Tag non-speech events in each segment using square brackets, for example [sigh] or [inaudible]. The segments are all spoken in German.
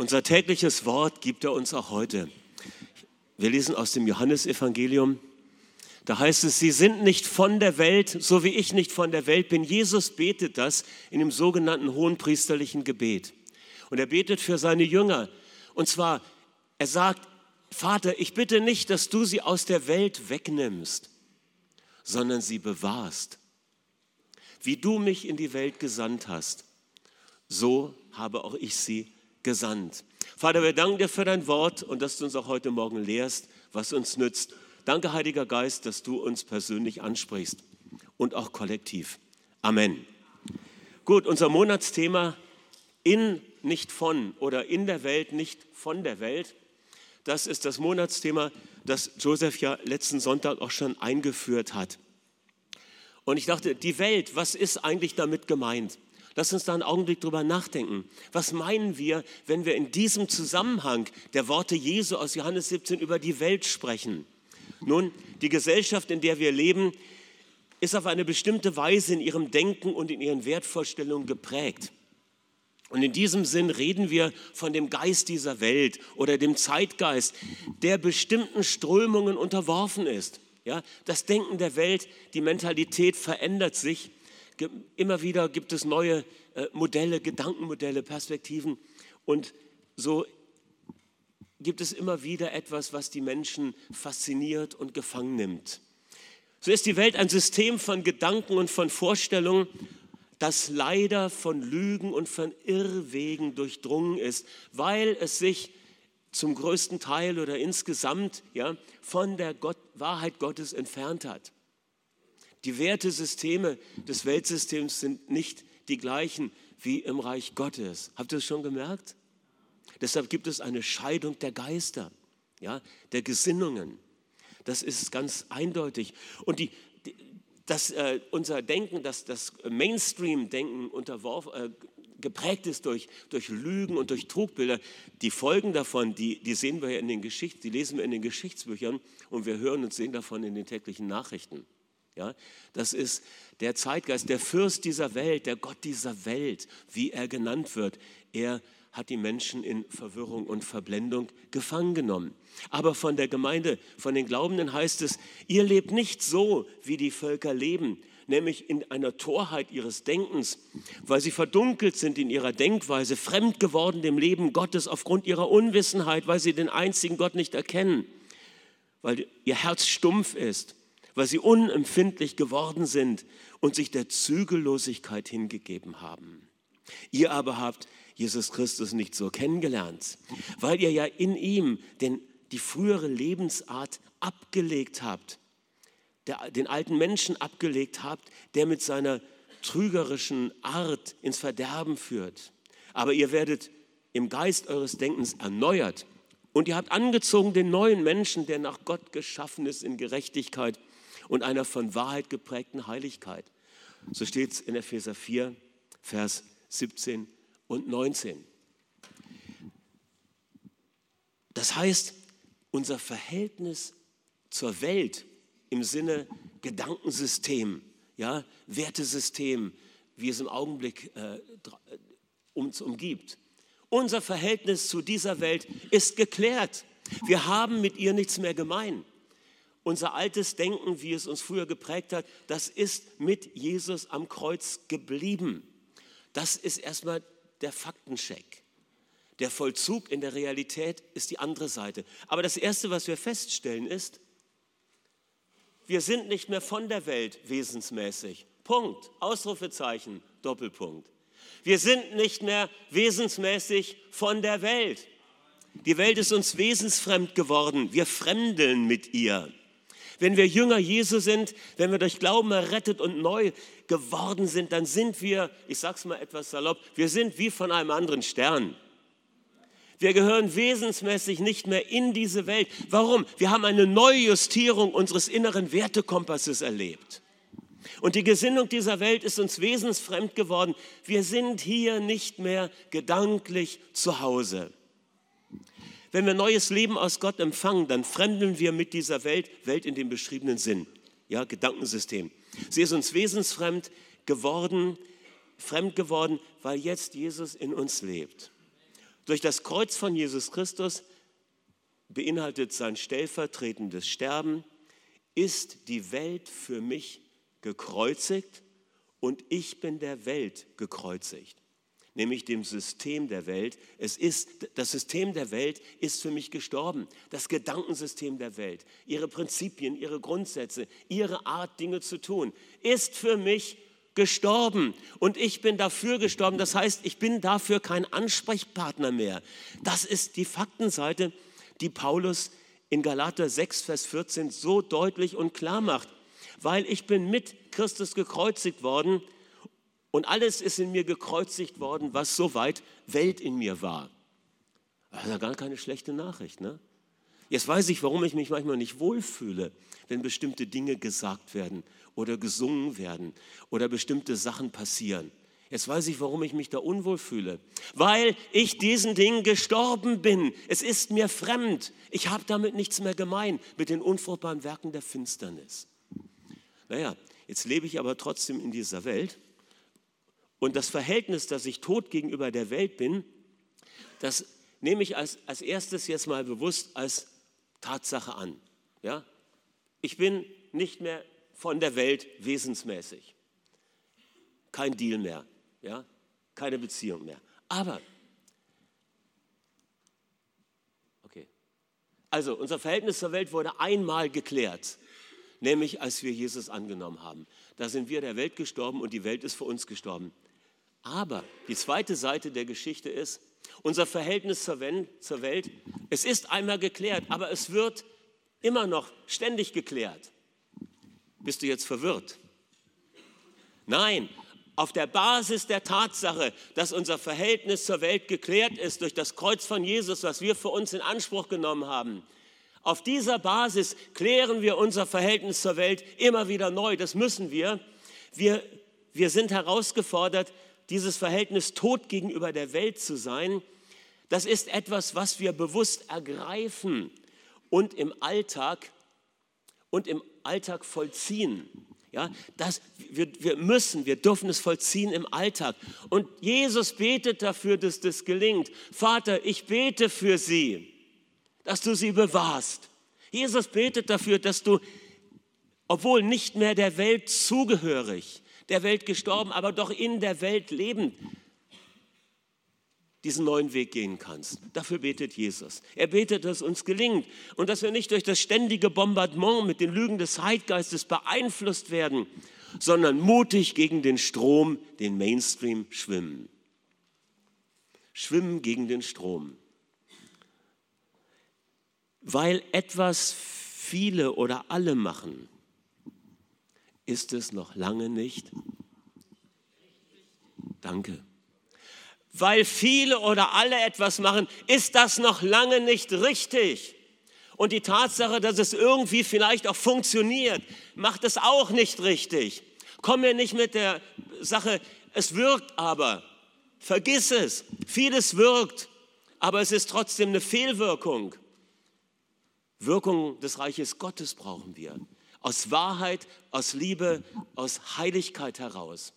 Unser tägliches Wort gibt er uns auch heute. Wir lesen aus dem Johannesevangelium. Da heißt es, sie sind nicht von der Welt, so wie ich nicht von der Welt bin. Jesus betet das in dem sogenannten hohenpriesterlichen Gebet. Und er betet für seine Jünger. Und zwar, er sagt, Vater, ich bitte nicht, dass du sie aus der Welt wegnimmst, sondern sie bewahrst. Wie du mich in die Welt gesandt hast, so habe auch ich sie gesandt. Vater, wir danken dir für dein Wort und dass du uns auch heute Morgen lehrst, was uns nützt. Danke, Heiliger Geist, dass du uns persönlich ansprichst und auch kollektiv. Amen. Gut, unser Monatsthema in, nicht von oder in der Welt, nicht von der Welt. Das ist das Monatsthema, das Joseph ja letzten Sonntag auch schon eingeführt hat. Und ich dachte, die Welt, was ist eigentlich damit gemeint? Lass uns da einen Augenblick drüber nachdenken. Was meinen wir, wenn wir in diesem Zusammenhang der Worte Jesu aus Johannes 17 über die Welt sprechen? Nun, die Gesellschaft, in der wir leben, ist auf eine bestimmte Weise in ihrem Denken und in ihren Wertvorstellungen geprägt. Und in diesem Sinn reden wir von dem Geist dieser Welt oder dem Zeitgeist, der bestimmten Strömungen unterworfen ist. Ja, das Denken der Welt, die Mentalität verändert sich Immer wieder gibt es neue äh, Modelle, Gedankenmodelle, Perspektiven. Und so gibt es immer wieder etwas, was die Menschen fasziniert und gefangen nimmt. So ist die Welt ein System von Gedanken und von Vorstellungen, das leider von Lügen und von Irrwegen durchdrungen ist, weil es sich zum größten Teil oder insgesamt ja, von der Gott, Wahrheit Gottes entfernt hat. Die Wertesysteme des Weltsystems sind nicht die gleichen wie im Reich Gottes. Habt ihr es schon gemerkt? Deshalb gibt es eine Scheidung der Geister, ja, der Gesinnungen. Das ist ganz eindeutig. Und die, die das, äh, unser Denken, das, das Mainstream-Denken äh, geprägt ist durch, durch Lügen und durch Trugbilder. Die Folgen davon, die, die sehen wir ja in den Geschichten, die lesen wir in den Geschichtsbüchern und wir hören und sehen davon in den täglichen Nachrichten. Ja, das ist der Zeitgeist, der Fürst dieser Welt, der Gott dieser Welt, wie er genannt wird. Er hat die Menschen in Verwirrung und Verblendung gefangen genommen. Aber von der Gemeinde, von den Glaubenden heißt es, ihr lebt nicht so, wie die Völker leben, nämlich in einer Torheit ihres Denkens, weil sie verdunkelt sind in ihrer Denkweise, fremd geworden dem Leben Gottes aufgrund ihrer Unwissenheit, weil sie den einzigen Gott nicht erkennen, weil ihr Herz stumpf ist weil sie unempfindlich geworden sind und sich der Zügellosigkeit hingegeben haben. Ihr aber habt Jesus Christus nicht so kennengelernt, weil ihr ja in ihm den, die frühere Lebensart abgelegt habt, der, den alten Menschen abgelegt habt, der mit seiner trügerischen Art ins Verderben führt. Aber ihr werdet im Geist eures Denkens erneuert und ihr habt angezogen den neuen Menschen, der nach Gott geschaffen ist in Gerechtigkeit und einer von Wahrheit geprägten Heiligkeit. So steht es in Epheser 4, Vers 17 und 19. Das heißt, unser Verhältnis zur Welt im Sinne Gedankensystem, ja, Wertesystem, wie es im Augenblick äh, uns umgibt. Unser Verhältnis zu dieser Welt ist geklärt. Wir haben mit ihr nichts mehr gemein. Unser altes Denken, wie es uns früher geprägt hat, das ist mit Jesus am Kreuz geblieben. Das ist erstmal der Faktencheck. Der Vollzug in der Realität ist die andere Seite. Aber das Erste, was wir feststellen, ist, wir sind nicht mehr von der Welt wesensmäßig. Punkt. Ausrufezeichen, Doppelpunkt. Wir sind nicht mehr wesensmäßig von der Welt. Die Welt ist uns wesensfremd geworden. Wir fremdeln mit ihr. Wenn wir Jünger Jesu sind, wenn wir durch Glauben errettet und neu geworden sind, dann sind wir, ich sage es mal etwas salopp, wir sind wie von einem anderen Stern. Wir gehören wesensmäßig nicht mehr in diese Welt. Warum? Wir haben eine Neujustierung unseres inneren Wertekompasses erlebt. Und die Gesinnung dieser Welt ist uns wesensfremd geworden. Wir sind hier nicht mehr gedanklich zu Hause. Wenn wir neues Leben aus Gott empfangen, dann fremdeln wir mit dieser Welt, Welt in dem beschriebenen Sinn, ja, Gedankensystem. Sie ist uns wesensfremd geworden, fremd geworden, weil jetzt Jesus in uns lebt. Durch das Kreuz von Jesus Christus beinhaltet sein stellvertretendes Sterben, ist die Welt für mich gekreuzigt und ich bin der Welt gekreuzigt, nämlich dem System der Welt. Es ist, das System der Welt ist für mich gestorben. Das Gedankensystem der Welt, ihre Prinzipien, ihre Grundsätze, ihre Art, Dinge zu tun, ist für mich gestorben und ich bin dafür gestorben. Das heißt, ich bin dafür kein Ansprechpartner mehr. Das ist die Faktenseite die Paulus in Galater 6, Vers 14 so deutlich und klar macht. Weil ich bin mit Christus gekreuzigt worden und alles ist in mir gekreuzigt worden, was soweit Welt in mir war. Das ist ja gar keine schlechte Nachricht. Ne? Jetzt weiß ich, warum ich mich manchmal nicht wohlfühle, wenn bestimmte Dinge gesagt werden oder gesungen werden oder bestimmte Sachen passieren. Jetzt weiß ich, warum ich mich da unwohl fühle. Weil ich diesen Dingen gestorben bin. Es ist mir fremd. Ich habe damit nichts mehr gemein, mit den unfruchtbaren Werken der Finsternis. Naja, jetzt lebe ich aber trotzdem in dieser Welt. Und das Verhältnis, dass ich tot gegenüber der Welt bin, das nehme ich als, als erstes jetzt mal bewusst als Tatsache an. Ja? Ich bin nicht mehr von der Welt wesensmäßig. Kein Deal mehr ja, keine Beziehung mehr. Aber, okay, also unser Verhältnis zur Welt wurde einmal geklärt, nämlich als wir Jesus angenommen haben. Da sind wir der Welt gestorben und die Welt ist für uns gestorben. Aber die zweite Seite der Geschichte ist, unser Verhältnis zur Welt, es ist einmal geklärt, aber es wird immer noch ständig geklärt. Bist du jetzt verwirrt? Nein, auf der Basis der Tatsache, dass unser Verhältnis zur Welt geklärt ist durch das Kreuz von Jesus, was wir für uns in Anspruch genommen haben. Auf dieser Basis klären wir unser Verhältnis zur Welt immer wieder neu. Das müssen wir. Wir, wir sind herausgefordert, dieses Verhältnis tot gegenüber der Welt zu sein. Das ist etwas, was wir bewusst ergreifen und im Alltag und im Alltag vollziehen. Ja, das, wir, wir müssen, wir dürfen es vollziehen im Alltag. Und Jesus betet dafür, dass das gelingt. Vater, ich bete für sie, dass du sie bewahrst. Jesus betet dafür, dass du, obwohl nicht mehr der Welt zugehörig, der Welt gestorben, aber doch in der Welt lebend, diesen neuen Weg gehen kannst. Dafür betet Jesus. Er betet, dass uns gelingt und dass wir nicht durch das ständige Bombardement mit den Lügen des Zeitgeistes beeinflusst werden, sondern mutig gegen den Strom, den Mainstream schwimmen. Schwimmen gegen den Strom. Weil etwas viele oder alle machen, ist es noch lange nicht. Danke weil viele oder alle etwas machen, ist das noch lange nicht richtig. Und die Tatsache, dass es irgendwie vielleicht auch funktioniert, macht es auch nicht richtig. Komm mir nicht mit der Sache, es wirkt aber. Vergiss es. Vieles wirkt, aber es ist trotzdem eine Fehlwirkung. Wirkung des Reiches Gottes brauchen wir. Aus Wahrheit, aus Liebe, aus Heiligkeit heraus.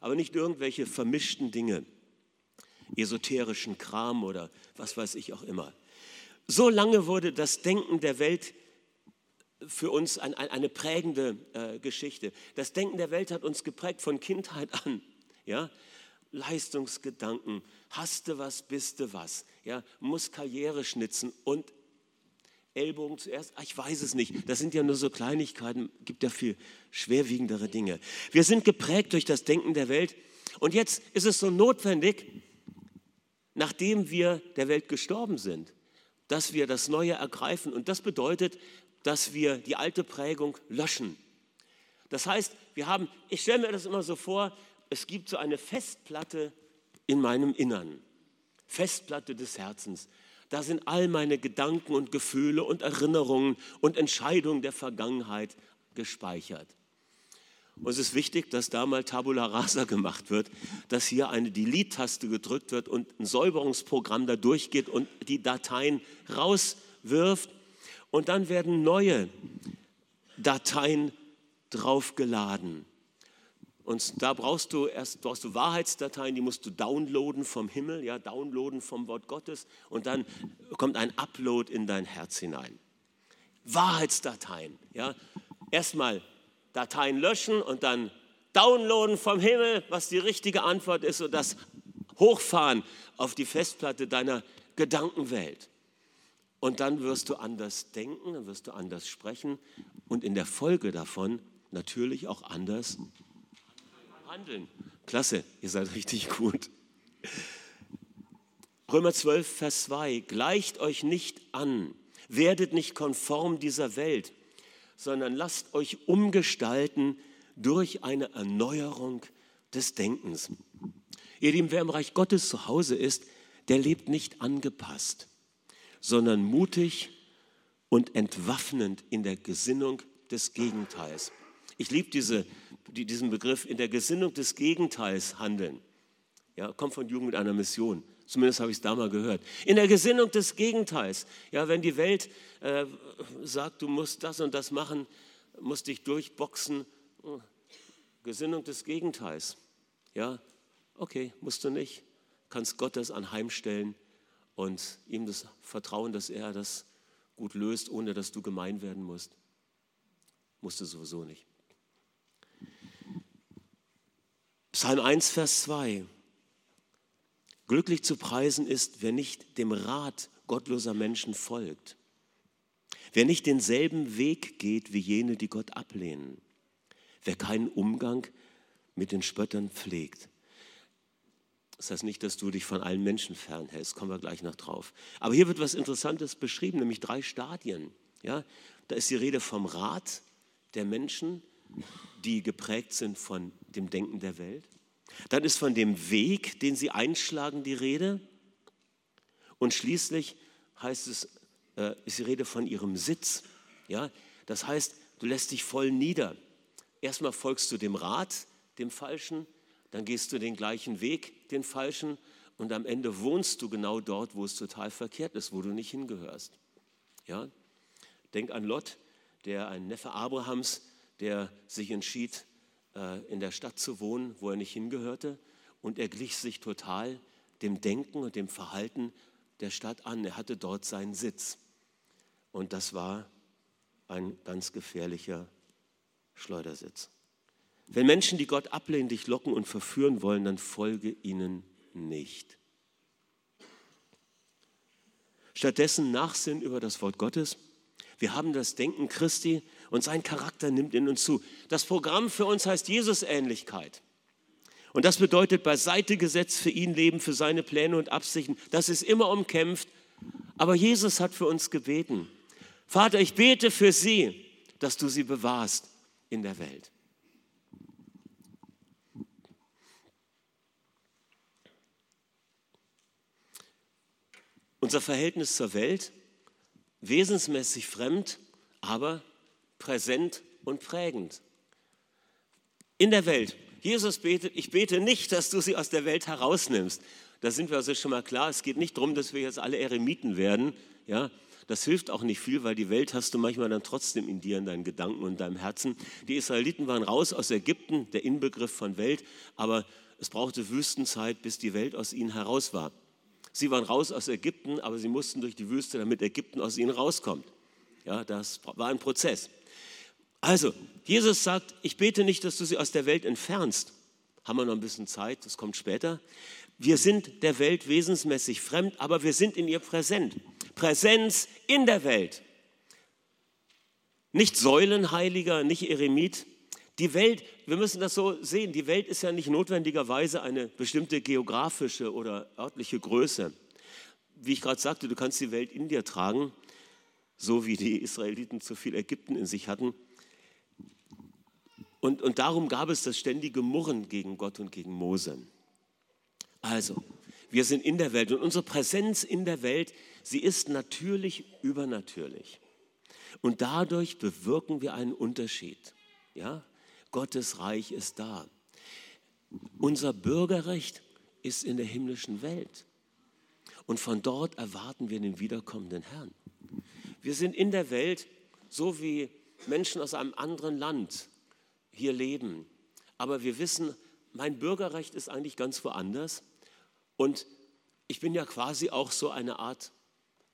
Aber nicht irgendwelche vermischten Dinge esoterischen Kram oder was weiß ich auch immer. So lange wurde das Denken der Welt für uns ein, ein, eine prägende äh, Geschichte. Das Denken der Welt hat uns geprägt von Kindheit an. Ja? Leistungsgedanken, hast du was, bist du was. Ja? Muss Karriere schnitzen und Ellbogen zuerst? Ach, ich weiß es nicht. Das sind ja nur so Kleinigkeiten, gibt ja viel schwerwiegendere Dinge. Wir sind geprägt durch das Denken der Welt. Und jetzt ist es so notwendig, nachdem wir der Welt gestorben sind, dass wir das Neue ergreifen. Und das bedeutet, dass wir die alte Prägung löschen. Das heißt, wir haben, ich stelle mir das immer so vor, es gibt so eine Festplatte in meinem Innern, Festplatte des Herzens. Da sind all meine Gedanken und Gefühle und Erinnerungen und Entscheidungen der Vergangenheit gespeichert. Und es ist wichtig, dass da mal Tabula Rasa gemacht wird, dass hier eine Delete-Taste gedrückt wird und ein Säuberungsprogramm da durchgeht und die Dateien rauswirft. Und dann werden neue Dateien draufgeladen. Und da brauchst du erst brauchst du Wahrheitsdateien, die musst du downloaden vom Himmel, ja, downloaden vom Wort Gottes und dann kommt ein Upload in dein Herz hinein. Wahrheitsdateien, ja. Erstmal Dateien löschen und dann downloaden vom Himmel, was die richtige Antwort ist und das hochfahren auf die Festplatte deiner Gedankenwelt. Und dann wirst du anders denken, dann wirst du anders sprechen und in der Folge davon natürlich auch anders handeln. Klasse, ihr seid richtig gut. Römer 12, Vers 2, gleicht euch nicht an, werdet nicht konform dieser Welt, sondern lasst euch umgestalten durch eine Erneuerung des Denkens. Ihr Lieben, wer im Reich Gottes zu Hause ist, der lebt nicht angepasst, sondern mutig und entwaffnend in der Gesinnung des Gegenteils. Ich liebe diese, diesen Begriff, in der Gesinnung des Gegenteils handeln. Ja, kommt von Jugend mit einer Mission. Zumindest habe ich es da mal gehört. In der Gesinnung des Gegenteils. Ja, wenn die Welt äh, sagt, du musst das und das machen, musst dich durchboxen. Gesinnung des Gegenteils. Ja, okay, musst du nicht. Kannst Gott das anheimstellen und ihm das vertrauen, dass er das gut löst, ohne dass du gemein werden musst. Musst du sowieso nicht. Psalm 1, Vers 2. Glücklich zu preisen ist, wer nicht dem Rat gottloser Menschen folgt, wer nicht denselben Weg geht wie jene, die Gott ablehnen, wer keinen Umgang mit den Spöttern pflegt. Das heißt nicht, dass du dich von allen Menschen fernhältst, kommen wir gleich noch drauf. Aber hier wird was Interessantes beschrieben, nämlich drei Stadien. Ja, da ist die Rede vom Rat der Menschen, die geprägt sind von dem Denken der Welt. Dann ist von dem Weg, den sie einschlagen, die Rede. Und schließlich heißt es, äh, ist die Rede von ihrem Sitz. Ja? Das heißt, du lässt dich voll nieder. Erstmal folgst du dem Rat, dem Falschen, dann gehst du den gleichen Weg, den Falschen, und am Ende wohnst du genau dort, wo es total verkehrt ist, wo du nicht hingehörst. Ja? Denk an Lot, der ein Neffe Abrahams, der sich entschied, in der Stadt zu wohnen, wo er nicht hingehörte. Und er glich sich total dem Denken und dem Verhalten der Stadt an. Er hatte dort seinen Sitz. Und das war ein ganz gefährlicher Schleudersitz. Wenn Menschen, die Gott ablehnen, dich locken und verführen wollen, dann folge ihnen nicht. Stattdessen Nachsinn über das Wort Gottes. Wir haben das Denken Christi und sein Charakter nimmt in uns zu. Das Programm für uns heißt Jesusähnlichkeit. Und das bedeutet beiseite gesetzt für ihn leben, für seine Pläne und Absichten. Das ist immer umkämpft. Aber Jesus hat für uns gebeten. Vater, ich bete für sie, dass du sie bewahrst in der Welt. Unser Verhältnis zur Welt, wesensmäßig fremd, aber präsent und prägend. In der Welt. Jesus betet, ich bete nicht, dass du sie aus der Welt herausnimmst. Da sind wir also schon mal klar. Es geht nicht darum, dass wir jetzt alle Eremiten werden. Ja, das hilft auch nicht viel, weil die Welt hast du manchmal dann trotzdem in dir, in deinen Gedanken und deinem Herzen. Die Israeliten waren raus aus Ägypten, der Inbegriff von Welt, aber es brauchte Wüstenzeit, bis die Welt aus ihnen heraus war. Sie waren raus aus Ägypten, aber sie mussten durch die Wüste, damit Ägypten aus ihnen rauskommt. Ja, das war ein Prozess. Also, Jesus sagt, ich bete nicht, dass du sie aus der Welt entfernst. Haben wir noch ein bisschen Zeit, das kommt später. Wir sind der Welt wesensmäßig fremd, aber wir sind in ihr präsent. Präsenz in der Welt. Nicht Säulenheiliger, nicht Eremit. Die Welt, wir müssen das so sehen, die Welt ist ja nicht notwendigerweise eine bestimmte geografische oder örtliche Größe. Wie ich gerade sagte, du kannst die Welt in dir tragen, so wie die Israeliten zu viel Ägypten in sich hatten. Und, und darum gab es das ständige Murren gegen Gott und gegen Mose. Also, wir sind in der Welt und unsere Präsenz in der Welt, sie ist natürlich übernatürlich. Und dadurch bewirken wir einen Unterschied. Ja? Gottes Reich ist da. Unser Bürgerrecht ist in der himmlischen Welt. Und von dort erwarten wir den wiederkommenden Herrn. Wir sind in der Welt so wie Menschen aus einem anderen Land hier leben. aber wir wissen, mein Bürgerrecht ist eigentlich ganz woanders. Und ich bin ja quasi auch so eine Art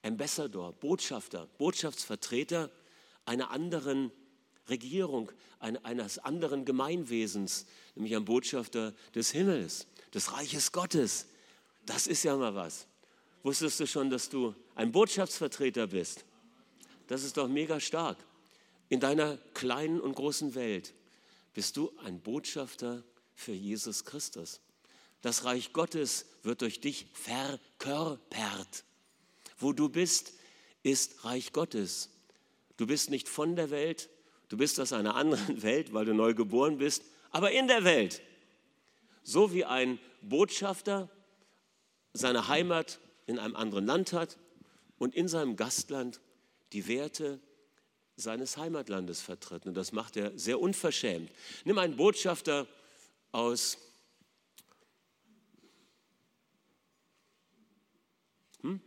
Ambassador, Botschafter, Botschaftsvertreter einer anderen Regierung, eines anderen Gemeinwesens, nämlich ein Botschafter des Himmels, des Reiches Gottes. Das ist ja mal was. Wusstest du schon, dass du ein Botschaftsvertreter bist? Das ist doch mega stark. In deiner kleinen und großen Welt bist du ein Botschafter für Jesus Christus. Das Reich Gottes wird durch dich verkörpert. Wo du bist, ist Reich Gottes. Du bist nicht von der Welt, du bist aus einer anderen [laughs] Welt, weil du neu geboren bist, aber in der Welt. So wie ein Botschafter seine Heimat in einem anderen Land hat und in seinem Gastland die Werte seines Heimatlandes vertritt. Und das macht er sehr unverschämt. Nimm einen Botschafter aus hm?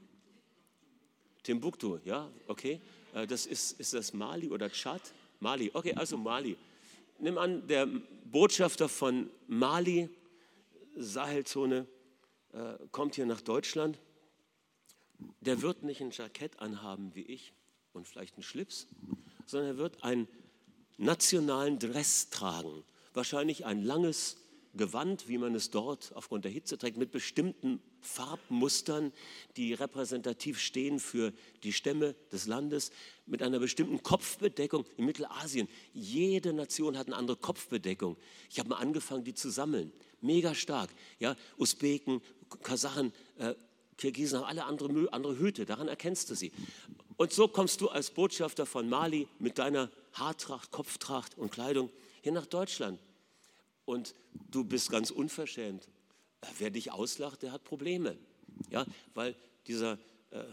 Timbuktu, ja, okay. Äh, das ist, ist das Mali oder Tschad? Mali, okay, also Mali. Nimm an, der Botschafter von Mali, Sahelzone, äh, kommt hier nach Deutschland. Der wird nicht ein Jackett anhaben wie ich und vielleicht einen Schlips, sondern er wird einen nationalen Dress tragen. Wahrscheinlich ein langes Gewand, wie man es dort aufgrund der Hitze trägt, mit bestimmten Farbmustern, die repräsentativ stehen für die Stämme des Landes, mit einer bestimmten Kopfbedeckung. In Mittelasien, jede Nation hat eine andere Kopfbedeckung. Ich habe mal angefangen, die zu sammeln. Mega stark. Ja, Usbeken, Kasachen, äh, Kirgisen haben alle andere, andere Hüte, daran erkennst du sie. Und so kommst du als Botschafter von Mali mit deiner Haartracht, Kopftracht und Kleidung hier nach Deutschland. Und du bist ganz unverschämt. Wer dich auslacht, der hat Probleme. Ja, weil dieser, äh,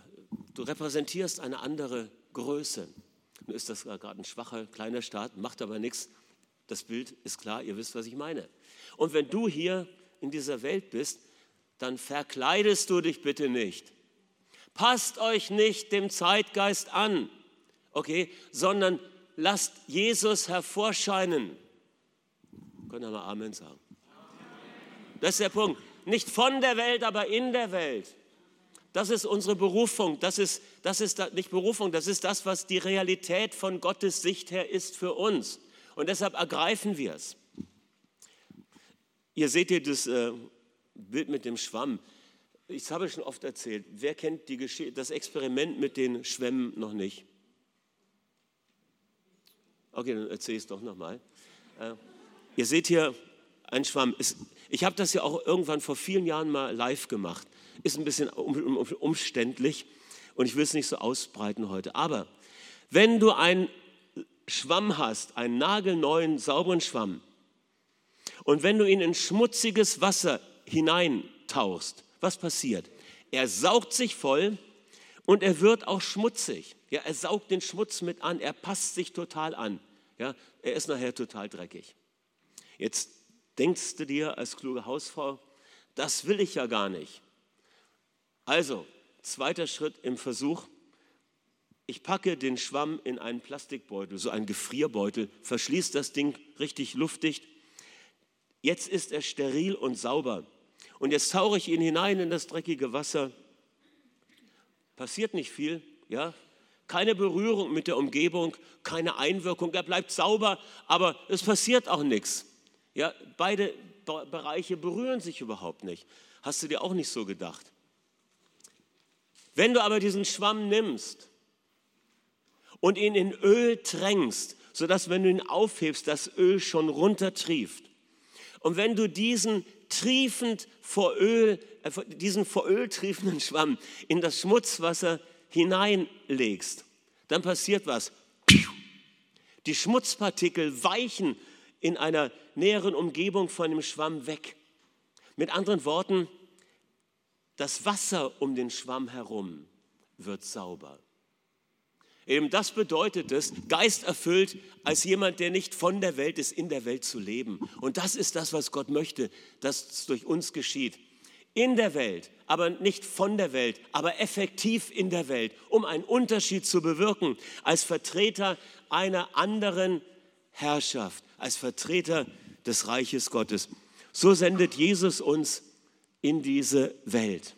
du repräsentierst eine andere Größe. Nun ist das gerade ein schwacher, kleiner Staat, macht aber nichts. Das Bild ist klar, ihr wisst, was ich meine. Und wenn du hier in dieser Welt bist, dann verkleidest du dich bitte nicht. Passt euch nicht dem Zeitgeist an, okay, sondern lasst Jesus hervorscheinen. Können wir mal Amen sagen? Das ist der Punkt. Nicht von der Welt, aber in der Welt. Das ist unsere Berufung. Das ist, das ist nicht Berufung, das ist das, was die Realität von Gottes Sicht her ist für uns. Und deshalb ergreifen wir es. Ihr seht hier das äh, Bild mit dem Schwamm ich habe schon oft erzählt, wer kennt das Experiment mit den Schwämmen noch nicht? Okay, dann erzähle ich es doch nochmal. Äh, ihr seht hier einen Schwamm. ich habe das ja auch irgendwann vor vielen Jahren mal live gemacht. Ist ein bisschen um, um, umständlich und ich will es nicht so ausbreiten heute. Aber wenn du einen Schwamm hast, einen nagelneuen, sauberen Schwamm, und wenn du ihn in schmutziges Wasser hineintauchst, was passiert? Er saugt sich voll und er wird auch schmutzig. Ja, er saugt den Schmutz mit an, er passt sich total an. Ja, er ist nachher total dreckig. Jetzt denkst du dir als kluge Hausfrau, das will ich ja gar nicht. Also, zweiter Schritt im Versuch, ich packe den Schwamm in einen Plastikbeutel, so einen Gefrierbeutel, verschließe das Ding richtig luftdicht. Jetzt ist er steril und sauber. Und jetzt tauche ich ihn hinein in das dreckige Wasser. Passiert nicht viel, ja? Keine Berührung mit der Umgebung, keine Einwirkung. Er bleibt sauber, aber es passiert auch nichts. Ja, beide Bereiche berühren sich überhaupt nicht. Hast du dir auch nicht so gedacht? Wenn du aber diesen Schwamm nimmst und ihn in Öl tränkst, sodass, wenn du ihn aufhebst, das Öl schon runtertrieft. Und wenn du diesen triefend vor Öl, äh, diesen vor Öl triefenden Schwamm in das Schmutzwasser hineinlegst, dann passiert was. Die Schmutzpartikel weichen in einer näheren Umgebung von dem Schwamm weg. Mit anderen Worten, das Wasser um den Schwamm herum wird sauber. Eben das bedeutet es, geisterfüllt als jemand, der nicht von der Welt ist, in der Welt zu leben. Und das ist das, was Gott möchte, dass es durch uns geschieht. In der Welt, aber nicht von der Welt, aber effektiv in der Welt, um einen Unterschied zu bewirken, als Vertreter einer anderen Herrschaft, als Vertreter des Reiches Gottes. So sendet Jesus uns in diese Welt.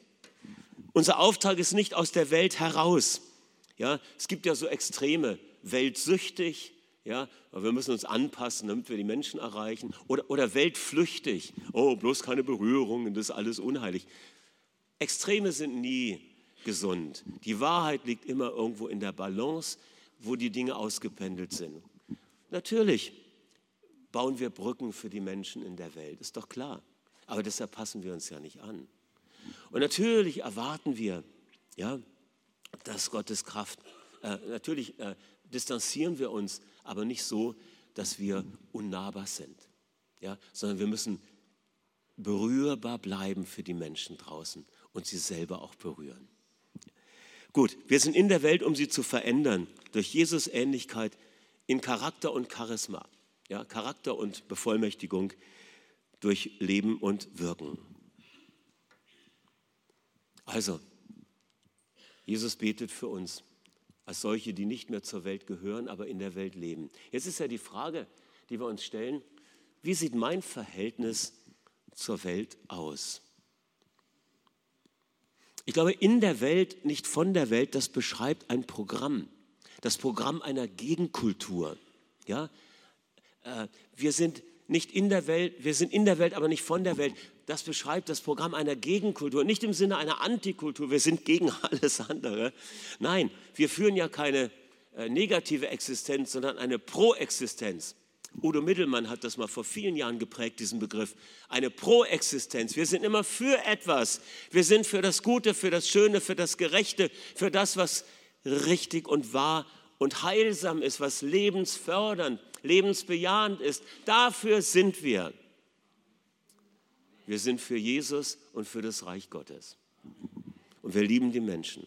Unser Auftrag ist nicht aus der Welt heraus. Ja, es gibt ja so Extreme, weltsüchtig, ja, aber wir müssen uns anpassen, damit wir die Menschen erreichen. Oder, oder weltflüchtig, oh, bloß keine Berührungen, das ist alles unheilig. Extreme sind nie gesund. Die Wahrheit liegt immer irgendwo in der Balance, wo die Dinge ausgependelt sind. Natürlich bauen wir Brücken für die Menschen in der Welt, ist doch klar. Aber deshalb passen wir uns ja nicht an. Und natürlich erwarten wir, ja, dass Gottes Kraft, äh, natürlich äh, distanzieren wir uns, aber nicht so, dass wir unnahbar sind, ja, sondern wir müssen berührbar bleiben für die Menschen draußen und sie selber auch berühren. Gut, wir sind in der Welt, um sie zu verändern, durch Jesus Ähnlichkeit in Charakter und Charisma. Ja, Charakter und Bevollmächtigung durch Leben und Wirken. Also, Jesus betet für uns als solche, die nicht mehr zur Welt gehören, aber in der Welt leben. Jetzt ist ja die Frage, die wir uns stellen, wie sieht mein Verhältnis zur Welt aus? Ich glaube, in der Welt, nicht von der Welt, das beschreibt ein Programm, das Programm einer Gegenkultur. Ja? Äh, wir sind nicht in der Welt, wir sind in der Welt, aber nicht von der Welt. Das beschreibt das Programm einer Gegenkultur, nicht im Sinne einer Antikultur, wir sind gegen [laughs] alles andere. Nein, wir führen ja keine äh, negative Existenz, sondern eine Proexistenz. Udo Mittelmann hat das mal vor vielen Jahren geprägt, diesen Begriff. Eine Proexistenz. Wir sind immer für etwas. Wir sind für das Gute, für das Schöne, für das Gerechte, für das, was richtig und wahr und heilsam ist, was lebensfördernd, lebensbejahend ist. Dafür sind wir. Wir sind für Jesus und für das Reich Gottes. Und wir lieben die Menschen.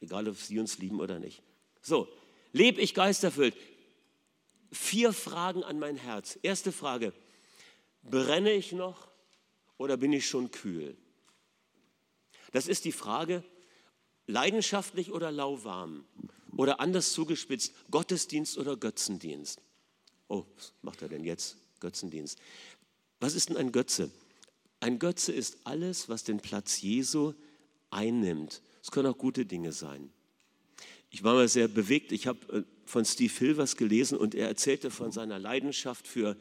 Egal, ob sie uns lieben oder nicht. So, lebe ich geisterfüllt? vier Fragen an mein Herz. Erste Frage, brenne ich noch oder bin ich schon kühl? Das ist die Frage, leidenschaftlich oder lauwarm? Oder anders zugespitzt, Gottesdienst oder Götzendienst? Oh, was macht er denn jetzt? Götzendienst. Was ist denn ein Götze? Ein Götze ist alles, was den Platz Jesu einnimmt. Es können auch gute Dinge sein. Ich war mal sehr bewegt. Ich habe äh, von Steve Hill was gelesen und er erzählte von seiner Leidenschaft für,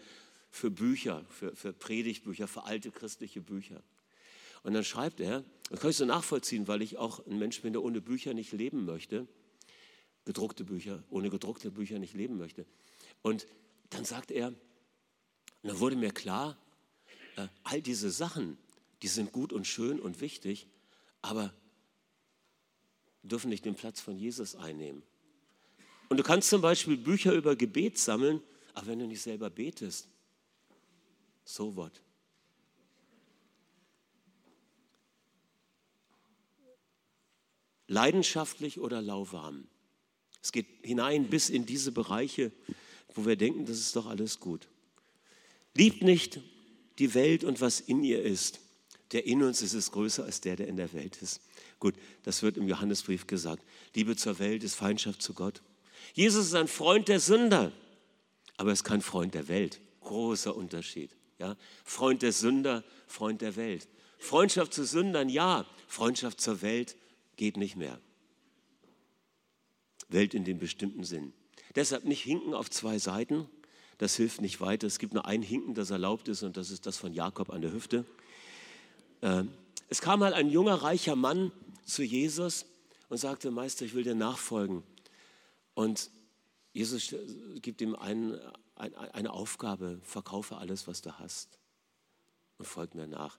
für Bücher, für, für Predigtbücher, für alte christliche Bücher. Und dann schreibt er, das kann ich so nachvollziehen, weil ich auch ein Mensch bin, der ohne Bücher nicht leben möchte, gedruckte Bücher, ohne gedruckte Bücher nicht leben möchte. Und dann sagt er, und dann wurde mir klar, äh, all diese Sachen, die sind gut und schön und wichtig, aber dürfen nicht den Platz von Jesus einnehmen. Und du kannst zum Beispiel Bücher über Gebet sammeln, aber wenn du nicht selber betest, so what? Leidenschaftlich oder lauwarm. Es geht hinein bis in diese Bereiche, wo wir denken, das ist doch alles gut. Liebt nicht die Welt und was in ihr ist. Der in uns ist, ist größer als der, der in der Welt ist. Gut, das wird im Johannesbrief gesagt. Liebe zur Welt ist Feindschaft zu Gott. Jesus ist ein Freund der Sünder, aber er ist kein Freund der Welt. Großer Unterschied. Ja? Freund der Sünder, Freund der Welt. Freundschaft zu Sündern, ja. Freundschaft zur Welt geht nicht mehr. Welt in dem bestimmten Sinn. Deshalb nicht hinken auf zwei Seiten. Das hilft nicht weiter. Es gibt nur ein Hinken, das erlaubt ist, und das ist das von Jakob an der Hüfte. Ähm, es kam mal ein junger, reicher Mann zu Jesus und sagte, Meister, ich will dir nachfolgen. Und Jesus gibt ihm einen, eine Aufgabe, verkaufe alles, was du hast und folg mir nach.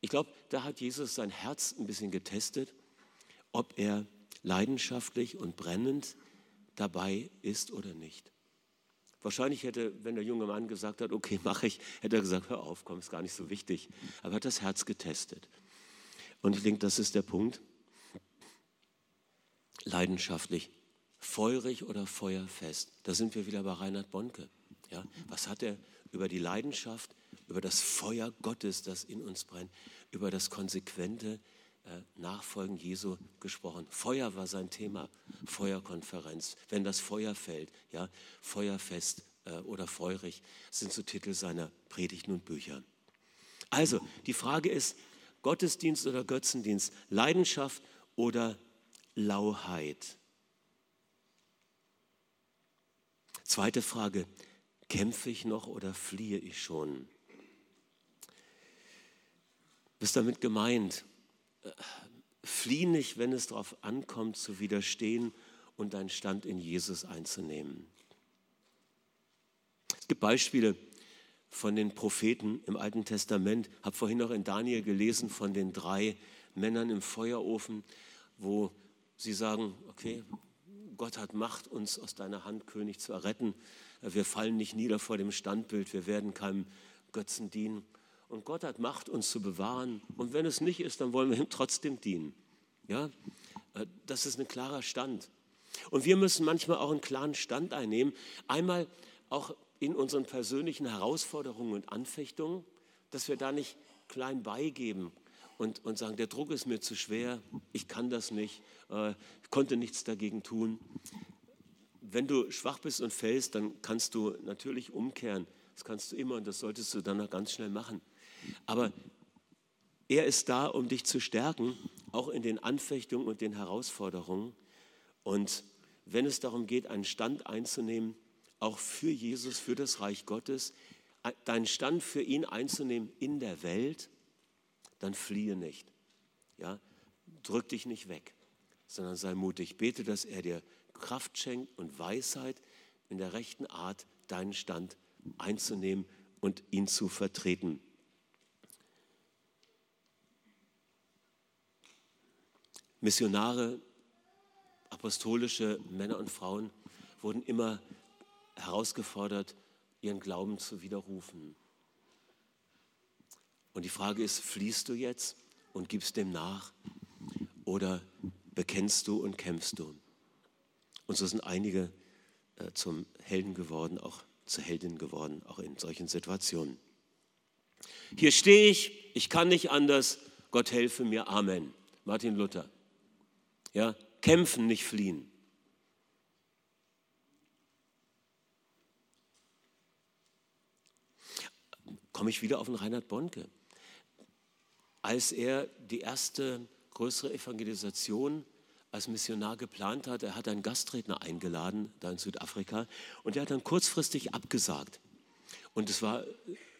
Ich glaube, da hat Jesus sein Herz ein bisschen getestet, ob er leidenschaftlich und brennend dabei ist oder nicht. Wahrscheinlich hätte, wenn der junge Mann gesagt hat, okay, [laughs] mache ich, hätte er gesagt, hör auf, komm, ist gar nicht so wichtig. Aber er hat das Herz getestet. Und ich denke, das ist der Punkt. Leidenschaftlich, feurig oder feuerfest. Da sind wir wieder bei Reinhard Bonke. Ja, was hat er über die Leidenschaft, über das Feuer Gottes, das in uns brennt, über das konsequente Nachfolgen Jesu gesprochen. Feuer war sein Thema, Feuerkonferenz. Wenn das Feuer fällt, ja, feuerfest äh, oder feurig. Sind so Titel seiner Predigten und Bücher. Also, die Frage ist, Gottesdienst oder Götzendienst, Leidenschaft oder Lauheit? Zweite Frage, kämpfe ich noch oder fliehe ich schon? Was damit gemeint? Flieh nicht, wenn es darauf ankommt, zu widerstehen und deinen Stand in Jesus einzunehmen. Es gibt Beispiele von den Propheten im Alten Testament. Ich habe vorhin noch in Daniel gelesen von den drei Männern im Feuerofen, wo sie sagen, okay, Gott hat Macht, uns aus deiner Hand, König, zu erretten. Wir fallen nicht nieder vor dem Standbild, wir werden keinem Götzen dienen. Und Gott hat Macht, uns zu bewahren. Und wenn es nicht ist, dann wollen wir ihm trotzdem dienen. Ja, äh, das ist ein klarer Stand. Und wir müssen manchmal auch einen klaren Stand einnehmen. Einmal auch in unseren persönlichen Herausforderungen und Anfechtungen, dass wir da nicht klein beigeben und, und sagen, der Druck ist mir zu schwer, ich kann das nicht, äh, konnte nichts dagegen tun. Wenn du schwach bist und fällst, dann kannst du natürlich umkehren. Das kannst du immer und das solltest du dann auch ganz schnell machen. Aber er ist da, um dich zu stärken, auch in den Anfechtungen und den Herausforderungen. Und wenn es darum geht, einen Stand einzunehmen, auch für Jesus, für das Reich Gottes, deinen Stand für ihn einzunehmen in der Welt, dann fliehe nicht. Ja? Drück dich nicht weg, sondern sei mutig. Bete, dass er dir Kraft schenkt und Weisheit in der rechten Art, deinen Stand einzunehmen und ihn zu vertreten. Missionare, apostolische Männer und Frauen wurden immer herausgefordert, ihren Glauben zu widerrufen. Und die Frage ist, fließt du jetzt und gibst dem nach oder bekennst du und kämpfst du? Und so sind einige äh, zum Helden geworden, auch zur Heldin geworden, auch in solchen Situationen. Hier stehe ich, ich kann nicht anders, Gott helfe mir, Amen. Martin Luther. Ja, kämpfen, nicht fliehen. Komme ich wieder auf den Reinhard Bonke. Als er die erste größere Evangelisation als Missionar geplant hat, er hat einen Gastredner eingeladen, da in Südafrika, und der hat dann kurzfristig abgesagt. Und es war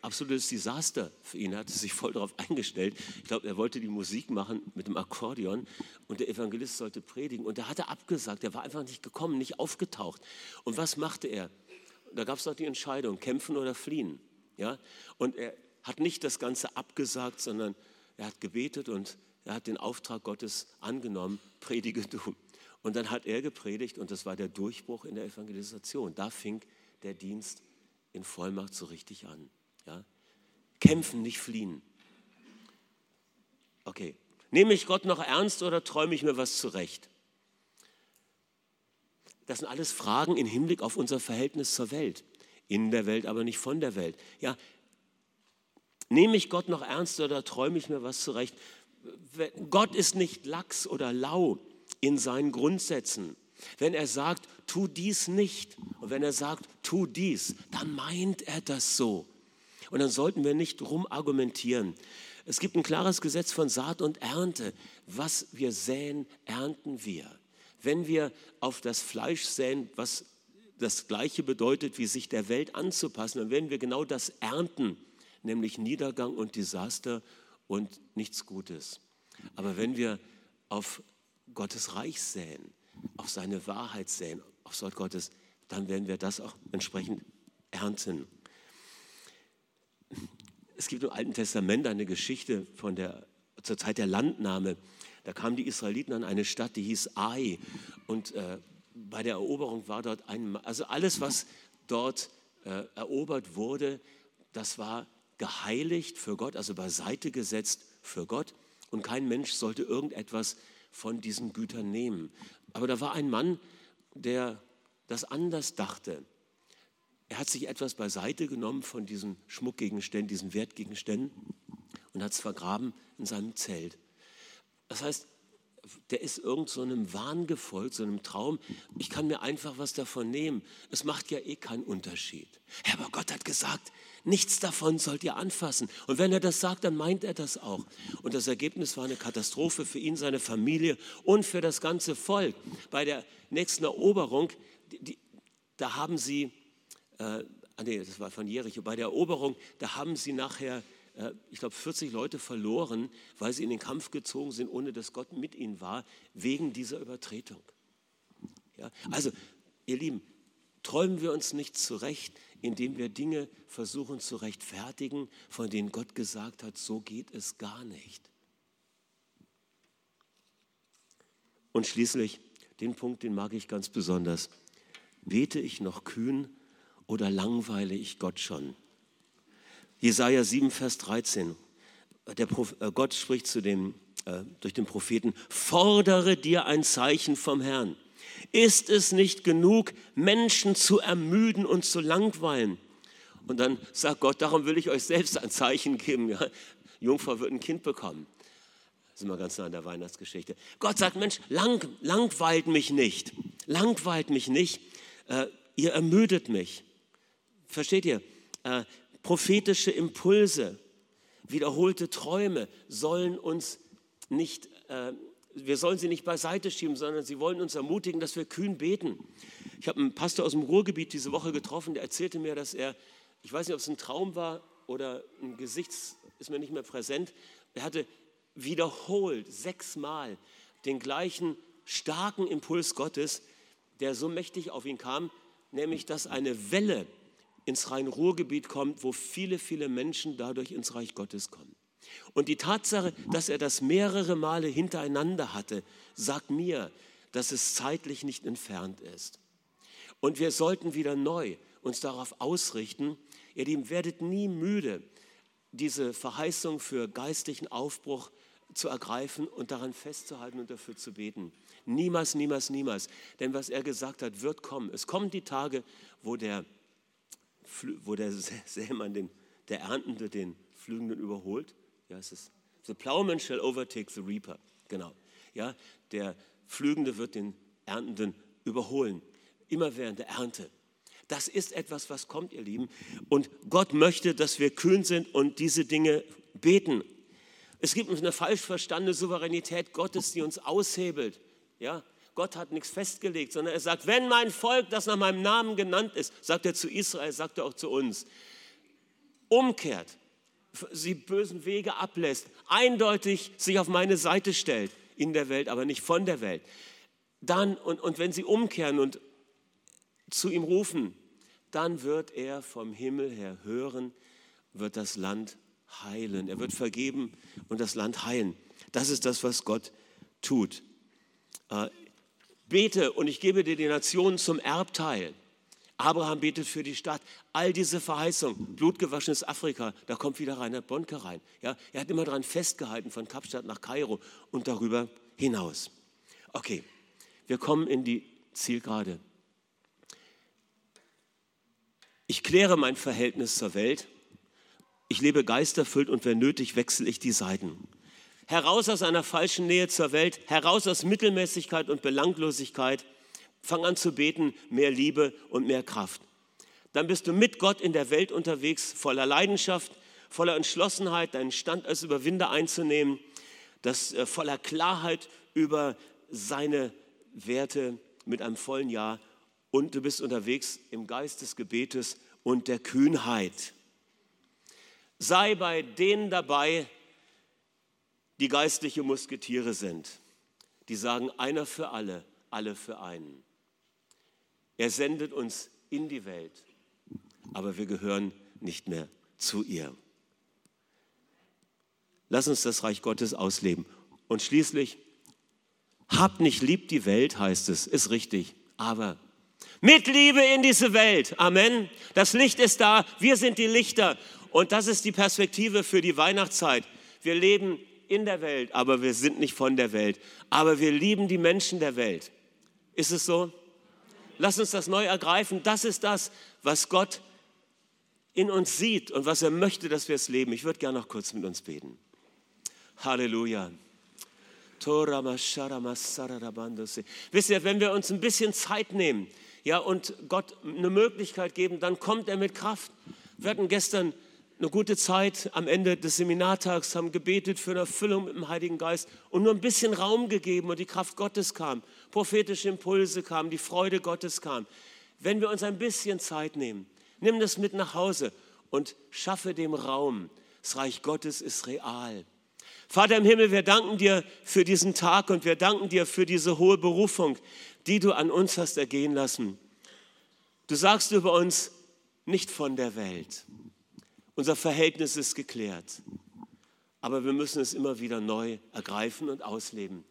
absolutes Desaster für ihn. Er hatte sich voll darauf eingestellt. Ich glaube, er wollte die Musik machen mit dem Akkordeon und der Evangelist sollte predigen. Und er hatte abgesagt. Er war einfach nicht gekommen, nicht aufgetaucht. Und was machte er? Da gab es doch die Entscheidung, kämpfen oder fliehen. Ja? Und er hat nicht das Ganze abgesagt, sondern er hat gebetet und er hat den Auftrag Gottes angenommen, predige du. Und dann hat er gepredigt und das war der Durchbruch in der Evangelisation. Da fing der Dienst in Vollmacht so richtig an. Ja? Kämpfen, nicht fliehen. Okay. Nehme ich Gott noch ernst oder träume ich mir was zurecht? Das sind alles Fragen im Hinblick auf unser Verhältnis zur Welt. In der Welt, aber nicht von der Welt. Ja, nehme ich Gott noch ernst oder träume ich mir was zurecht? Gott ist nicht lax oder lau in seinen Grundsätzen. Wenn er sagt, tu dies nicht und wenn er sagt, tu dies, dann meint er das so. Und dann sollten wir nicht drum argumentieren. Es gibt ein klares Gesetz von Saat und Ernte. Was wir säen, ernten wir. Wenn wir auf das Fleisch säen, was das Gleiche bedeutet, wie sich der Welt anzupassen, dann werden wir genau das ernten, nämlich Niedergang und Desaster und nichts Gutes. Aber wenn wir auf Gottes Reich säen, auf seine Wahrheit säen, aufs Wort Gottes, dann werden wir das auch entsprechend ernten. Es gibt im Alten Testament eine Geschichte von der, zur Zeit der Landnahme. Da kamen die Israeliten an eine Stadt, die hieß Ai. Und äh, bei der Eroberung war dort ein, also alles, was dort äh, erobert wurde, das war geheiligt für Gott, also beiseite gesetzt für Gott. Und kein Mensch sollte irgendetwas von diesen Gütern nehmen. Aber da war ein Mann, der das anders dachte. Er hat sich etwas beiseite genommen von diesen Schmuckgegenständen, diesen Wertgegenständen und hat es vergraben in seinem Zelt. Das heißt, der ist irgend so einem Wahn gefolgt, so einem Traum. Ich kann mir einfach was davon nehmen. Es macht ja eh keinen Unterschied. Aber Gott hat gesagt, nichts davon sollt ihr anfassen. Und wenn er das sagt, dann meint er das auch. Und das Ergebnis war eine Katastrophe für ihn, seine Familie und für das ganze Volk. Bei der nächsten Eroberung, die, die, da haben sie, äh, ah nee, das war von Jericho, bei der Eroberung, da haben sie nachher äh, ich glaube, 40 Leute verloren, weil sie in den Kampf gezogen sind, ohne dass Gott mit ihnen war, wegen dieser Übertretung. Ja, also, ihr Lieben, träumen wir uns nicht zurecht, indem wir Dinge versuchen zu rechtfertigen, von denen Gott gesagt hat, so geht es gar nicht. Und schließlich, den Punkt, den mag ich ganz besonders. Bete ich noch kühn oder langweile ich Gott schon? Jesaja 7, Vers 13. Der äh, Gott spricht zu dem, äh, durch den Propheten: Fordere dir ein Zeichen vom Herrn. Ist es nicht genug, Menschen zu ermüden und zu langweilen? Und dann sagt Gott: Darum will ich euch selbst ein Zeichen geben. Ja? Jungfrau wird ein Kind bekommen. Das ist immer ganz nah an der Weihnachtsgeschichte. Gott sagt: Mensch, lang, langweilt mich nicht. Langweilt mich nicht. Äh, ihr ermüdet mich. Versteht ihr? Äh, prophetische Impulse, wiederholte Träume sollen uns nicht, äh, wir sollen sie nicht beiseite schieben, sondern sie wollen uns ermutigen, dass wir kühn beten. Ich habe einen Pastor aus dem Ruhrgebiet diese Woche getroffen, der erzählte mir, dass er, ich weiß nicht, ob es ein Traum war oder ein Gesicht, ist mir nicht mehr präsent, er hatte wiederholt sechsmal den gleichen starken Impuls Gottes, der so mächtig auf ihn kam, nämlich dass eine Welle ins Rhein-Ruhr-Gebiet kommt, wo viele, viele Menschen dadurch ins Reich Gottes kommen. Und die Tatsache, dass er das mehrere Male hintereinander hatte, sagt mir, dass es zeitlich nicht entfernt ist. Und wir sollten wieder neu uns darauf ausrichten, ihr Lieben, werdet nie müde, diese Verheißung für geistlichen Aufbruch zu ergreifen und daran festzuhalten und dafür zu beten. Niemals, niemals, niemals. Denn was er gesagt hat, wird kommen. Es kommen die Tage, wo der wo der [laughs] Sämann den, der Erntende den Pflügenden überholt. Ja, es ist, the plowman shall overtake the reaper. Genau. Ja, der Pflügende wird den Erntenden überholen. Immer während der Ernte. Das ist etwas, was kommt, ihr Lieben. Und Gott möchte, dass wir kühn sind und diese Dinge beten. Es gibt eine falsch verstandene Souveränität Gottes, die uns aushebelt. Ja, Gott hat nichts festgelegt, sondern er sagt, wenn mein Volk, das nach meinem Namen genannt ist, sagt er zu Israel, sagt er auch zu uns, umkehrt, sie bösen Wege ablässt, eindeutig sich auf meine Seite stellt, in der Welt, aber nicht von der Welt, dann, und, und wenn sie umkehren und zu ihm rufen, dann wird er vom Himmel her hören, wird das Land heilen. Er wird vergeben und das Land heilen. Das ist das, was Gott tut. Bete und ich gebe dir die Nationen zum Erbteil. Abraham betet für die Stadt. All diese Verheißungen, blutgewaschenes Afrika, da kommt wieder Reinhard Bonke rein. Ja, er hat immer daran festgehalten, von Kapstadt nach Kairo und darüber hinaus. Okay, wir kommen in die Zielgerade. Ich kläre mein Verhältnis zur Welt. Ich lebe geisterfüllt und wenn nötig wechsle ich die Seiten heraus aus einer falschen Nähe zur Welt, heraus aus Mittelmäßigkeit und Belanglosigkeit. Fang an zu beten, mehr Liebe und mehr Kraft. Dann bist du mit Gott in der Welt unterwegs, voller Leidenschaft, voller Entschlossenheit, deinen Stand als Überwinder einzunehmen, das äh, voller Klarheit über seine Werte mit einem vollen Ja. Und du bist unterwegs im Geist des Gebetes und der Kühnheit. Sei bei denen dabei, die geistliche Musketiere sind. Die sagen, einer für alle, alle für einen. Er sendet uns in die Welt, aber wir gehören nicht mehr zu ihr. Lass uns das Reich Gottes ausleben. Und schließlich, habt nicht lieb die Welt, heißt es, ist richtig, aber mit Liebe in diese Welt. Amen. Das Licht ist da, wir sind die Lichter. Und das ist die Perspektive für die Weihnachtszeit. Wir leben in der Welt, aber wir sind nicht von der Welt. Aber wir lieben die Menschen der Welt. Ist es so? Lass uns das neu ergreifen. Das ist das, was Gott in uns sieht und was er möchte, dass wir es leben. Ich würde gerne noch kurz mit uns beten. Halleluja. Wisst ihr, wenn wir uns ein bisschen Zeit nehmen ja, und Gott eine Möglichkeit geben, dann kommt er mit Kraft. Wir hatten gestern eine gute Zeit am Ende des Seminartags, haben gebetet für eine Erfüllung mit dem Heiligen Geist und nur ein bisschen Raum gegeben und die Kraft Gottes kam, prophetische Impulse kamen, die Freude Gottes kam. Wenn wir uns ein bisschen Zeit nehmen, nimm das mit nach Hause und schaffe dem Raum. Das Reich Gottes ist real. Vater im Himmel, wir danken dir für diesen Tag und wir danken dir für diese hohe Berufung, die du an uns hast ergehen lassen. Du sagst über uns, nicht von der Welt. Unser Verhältnis ist geklärt. Aber wir müssen es immer wieder neu ergreifen und ausleben.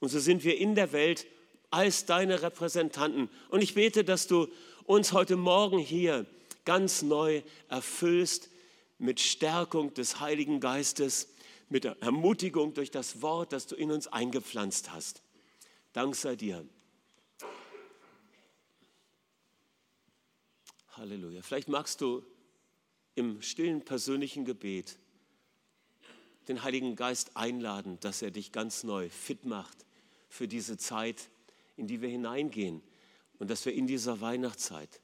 Und so sind wir in der Welt als deine Repräsentanten. Und ich bete, dass du uns heute Morgen hier ganz neu erfüllst mit Stärkung des Heiligen Geistes, mit Ermutigung durch das Wort, das du in uns eingepflanzt hast. Dank sei dir. Halleluja. Vielleicht magst du im stillen persönlichen Gebet den Heiligen Geist einladen, dass er dich ganz neu fit macht für diese Zeit, in die wir hineingehen und dass wir in dieser Weihnachtszeit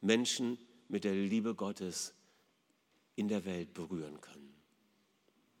Menschen mit der Liebe Gottes in der Welt berühren können.